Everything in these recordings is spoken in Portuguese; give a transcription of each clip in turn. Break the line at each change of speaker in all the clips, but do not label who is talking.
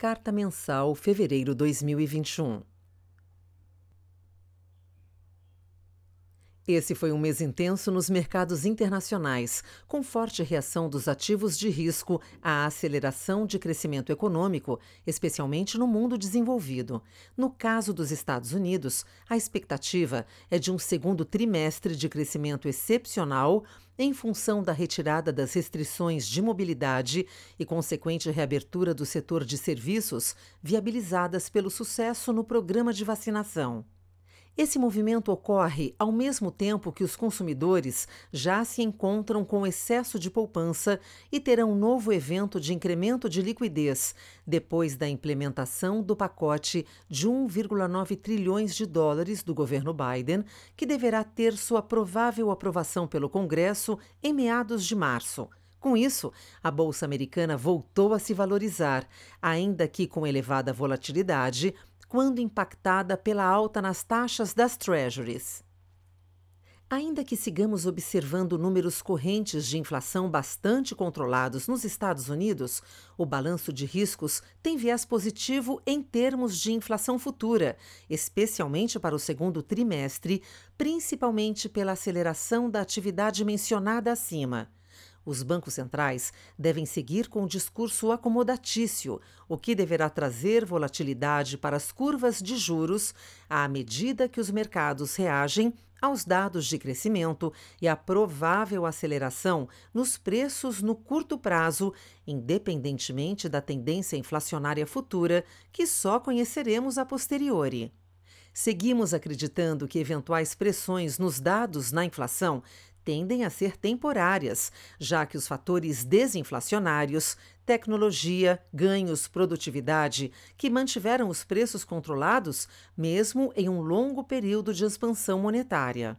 Carta Mensal, fevereiro 2021. Esse foi um mês intenso nos mercados internacionais, com forte reação dos ativos de risco à aceleração de crescimento econômico, especialmente no mundo desenvolvido. No caso dos Estados Unidos, a expectativa é de um segundo trimestre de crescimento excepcional em função da retirada das restrições de mobilidade e consequente reabertura do setor de serviços, viabilizadas pelo sucesso no programa de vacinação. Esse movimento ocorre ao mesmo tempo que os consumidores já se encontram com excesso de poupança e terão um novo evento de incremento de liquidez depois da implementação do pacote de 1,9 trilhões de dólares do governo Biden, que deverá ter sua provável aprovação pelo Congresso em meados de março. Com isso, a bolsa americana voltou a se valorizar, ainda que com elevada volatilidade, quando impactada pela alta nas taxas das Treasuries. Ainda que sigamos observando números correntes de inflação bastante controlados nos Estados Unidos, o balanço de riscos tem viés positivo em termos de inflação futura, especialmente para o segundo trimestre, principalmente pela aceleração da atividade mencionada acima. Os bancos centrais devem seguir com o discurso acomodatício, o que deverá trazer volatilidade para as curvas de juros à medida que os mercados reagem aos dados de crescimento e à provável aceleração nos preços no curto prazo, independentemente da tendência inflacionária futura, que só conheceremos a posteriori. Seguimos acreditando que eventuais pressões nos dados na inflação tendem a ser temporárias, já que os fatores desinflacionários, tecnologia, ganhos, produtividade, que mantiveram os preços controlados mesmo em um longo período de expansão monetária.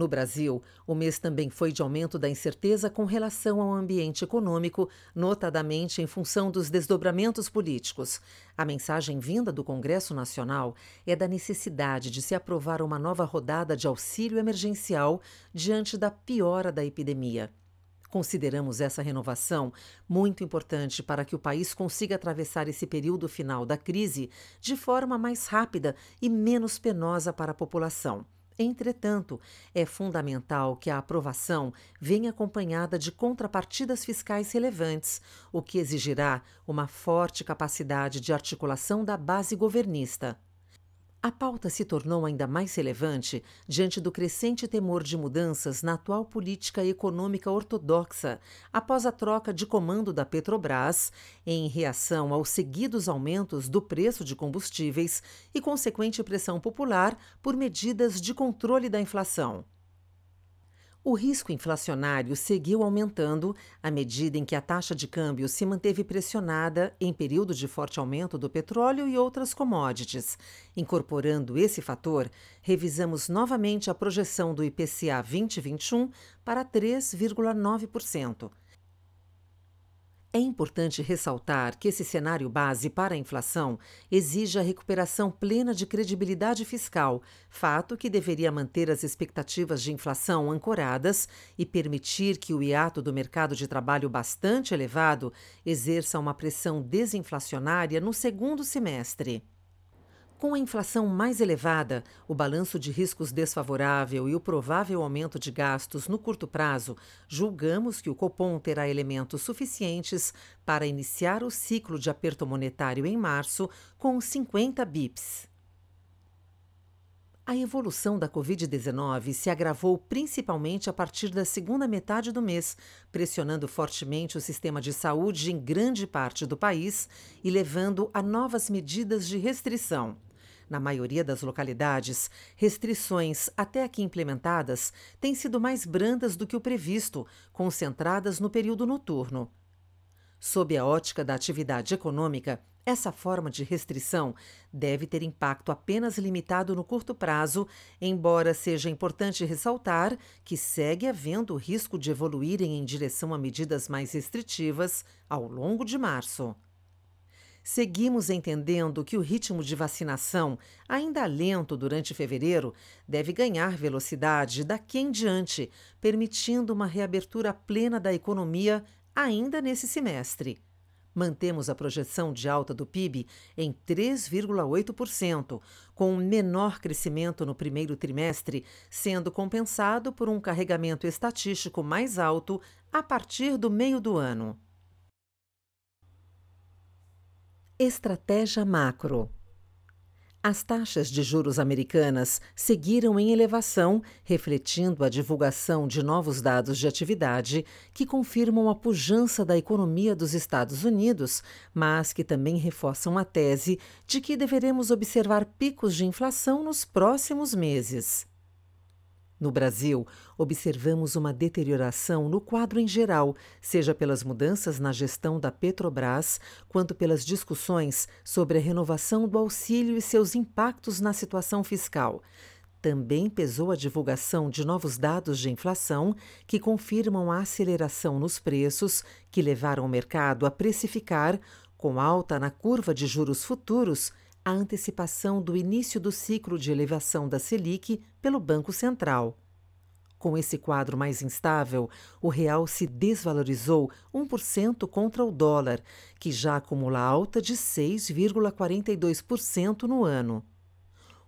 No Brasil, o mês também foi de aumento da incerteza com relação ao ambiente econômico, notadamente em função dos desdobramentos políticos. A mensagem vinda do Congresso Nacional é da necessidade de se aprovar uma nova rodada de auxílio emergencial diante da piora da epidemia. Consideramos essa renovação muito importante para que o país consiga atravessar esse período final da crise de forma mais rápida e menos penosa para a população. Entretanto, é fundamental que a aprovação venha acompanhada de contrapartidas fiscais relevantes, o que exigirá uma forte capacidade de articulação da base governista. A pauta se tornou ainda mais relevante diante do crescente temor de mudanças na atual política econômica ortodoxa após a troca de comando da Petrobras, em reação aos seguidos aumentos do preço de combustíveis e consequente pressão popular por medidas de controle da inflação. O risco inflacionário seguiu aumentando à medida em que a taxa de câmbio se manteve pressionada em período de forte aumento do petróleo e outras commodities. Incorporando esse fator, revisamos novamente a projeção do IPCA 2021 para 3,9%. É importante ressaltar que esse cenário base para a inflação exige a recuperação plena de credibilidade fiscal, fato que deveria manter as expectativas de inflação ancoradas e permitir que o hiato do mercado de trabalho bastante elevado exerça uma pressão desinflacionária no segundo semestre. Com a inflação mais elevada, o balanço de riscos desfavorável e o provável aumento de gastos no curto prazo, julgamos que o Copom terá elementos suficientes para iniciar o ciclo de aperto monetário em março com 50 bips. A evolução da Covid-19 se agravou principalmente a partir da segunda metade do mês, pressionando fortemente o sistema de saúde em grande parte do país e levando a novas medidas de restrição. Na maioria das localidades, restrições até aqui implementadas têm sido mais brandas do que o previsto, concentradas no período noturno. Sob a ótica da atividade econômica, essa forma de restrição deve ter impacto apenas limitado no curto prazo, embora seja importante ressaltar que segue havendo o risco de evoluírem em direção a medidas mais restritivas ao longo de março. Seguimos entendendo que o ritmo de vacinação, ainda lento durante fevereiro, deve ganhar velocidade daqui em diante, permitindo uma reabertura plena da economia ainda nesse semestre. Mantemos a projeção de alta do PIB em 3,8%, com um menor crescimento no primeiro trimestre, sendo compensado por um carregamento estatístico mais alto a partir do meio do ano. Estratégia macro. As taxas de juros americanas seguiram em elevação, refletindo a divulgação de novos dados de atividade que confirmam a pujança da economia dos Estados Unidos, mas que também reforçam a tese de que deveremos observar picos de inflação nos próximos meses. No Brasil, observamos uma deterioração no quadro em geral, seja pelas mudanças na gestão da Petrobras, quanto pelas discussões sobre a renovação do auxílio e seus impactos na situação fiscal. Também pesou a divulgação de novos dados de inflação que confirmam a aceleração nos preços, que levaram o mercado a precificar, com alta na curva de juros futuros, a antecipação do início do ciclo de elevação da Selic pelo Banco Central. Com esse quadro mais instável, o real se desvalorizou 1% contra o dólar, que já acumula alta de 6,42% no ano.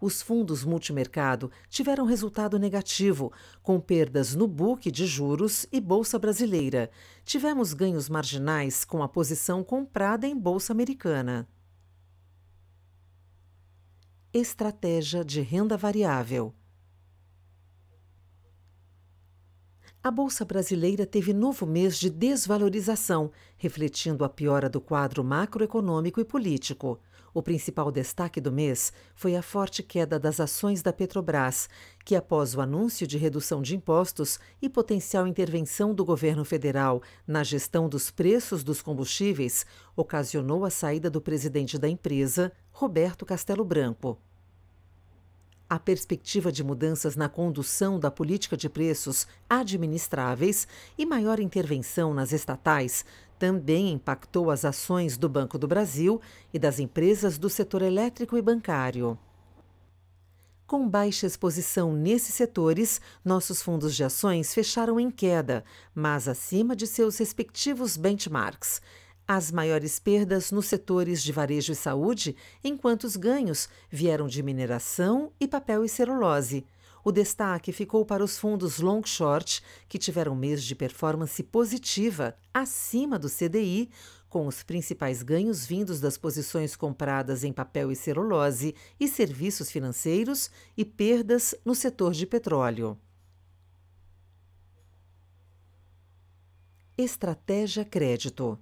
Os fundos multimercado tiveram resultado negativo, com perdas no book de juros e bolsa brasileira. Tivemos ganhos marginais com a posição comprada em bolsa americana. Estratégia de renda variável. A Bolsa Brasileira teve novo mês de desvalorização, refletindo a piora do quadro macroeconômico e político. O principal destaque do mês foi a forte queda das ações da Petrobras, que, após o anúncio de redução de impostos e potencial intervenção do governo federal na gestão dos preços dos combustíveis, ocasionou a saída do presidente da empresa, Roberto Castelo Branco. A perspectiva de mudanças na condução da política de preços administráveis e maior intervenção nas estatais também impactou as ações do Banco do Brasil e das empresas do setor elétrico e bancário. Com baixa exposição nesses setores, nossos fundos de ações fecharam em queda, mas acima de seus respectivos benchmarks as maiores perdas nos setores de varejo e saúde, enquanto os ganhos vieram de mineração e papel e celulose. O destaque ficou para os fundos long short, que tiveram mês de performance positiva, acima do CDI, com os principais ganhos vindos das posições compradas em papel e celulose e serviços financeiros e perdas no setor de petróleo. Estratégia Crédito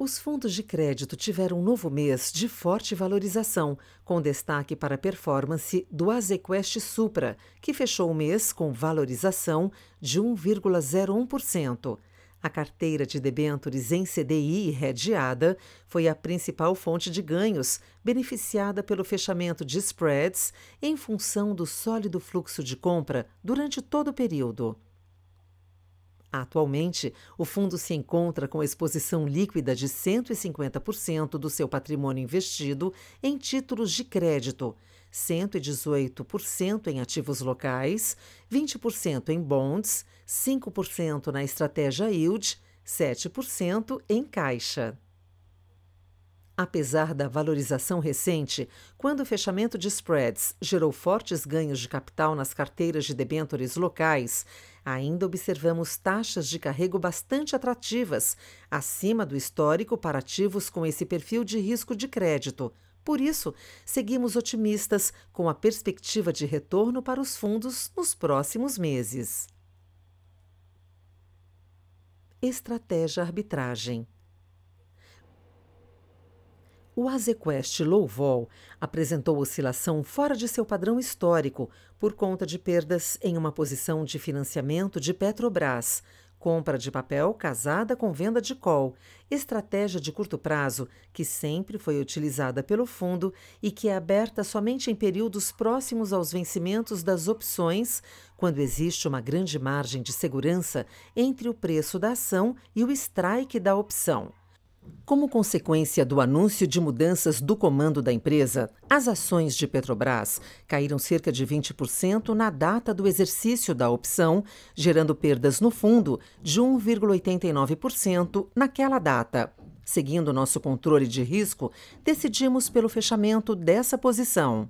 Os fundos de crédito tiveram um novo mês de forte valorização, com destaque para a performance do Azequest Supra, que fechou o mês com valorização de 1,01%. A carteira de debêntures em CDI e redeada foi a principal fonte de ganhos, beneficiada pelo fechamento de spreads em função do sólido fluxo de compra durante todo o período. Atualmente, o fundo se encontra com exposição líquida de 150% do seu patrimônio investido em títulos de crédito, 118% em ativos locais, 20% em bonds, 5% na estratégia yield, 7% em caixa. Apesar da valorização recente, quando o fechamento de spreads gerou fortes ganhos de capital nas carteiras de debêntures locais, ainda observamos taxas de carrego bastante atrativas, acima do histórico para ativos com esse perfil de risco de crédito. Por isso, seguimos otimistas com a perspectiva de retorno para os fundos nos próximos meses. Estratégia Arbitragem o Azequest Low apresentou oscilação fora de seu padrão histórico por conta de perdas em uma posição de financiamento de Petrobras, compra de papel casada com venda de call, estratégia de curto prazo que sempre foi utilizada pelo fundo e que é aberta somente em períodos próximos aos vencimentos das opções, quando existe uma grande margem de segurança entre o preço da ação e o strike da opção. Como consequência do anúncio de mudanças do comando da empresa, as ações de Petrobras caíram cerca de 20% na data do exercício da opção, gerando perdas no fundo de 1,89% naquela data. Seguindo nosso controle de risco, decidimos pelo fechamento dessa posição.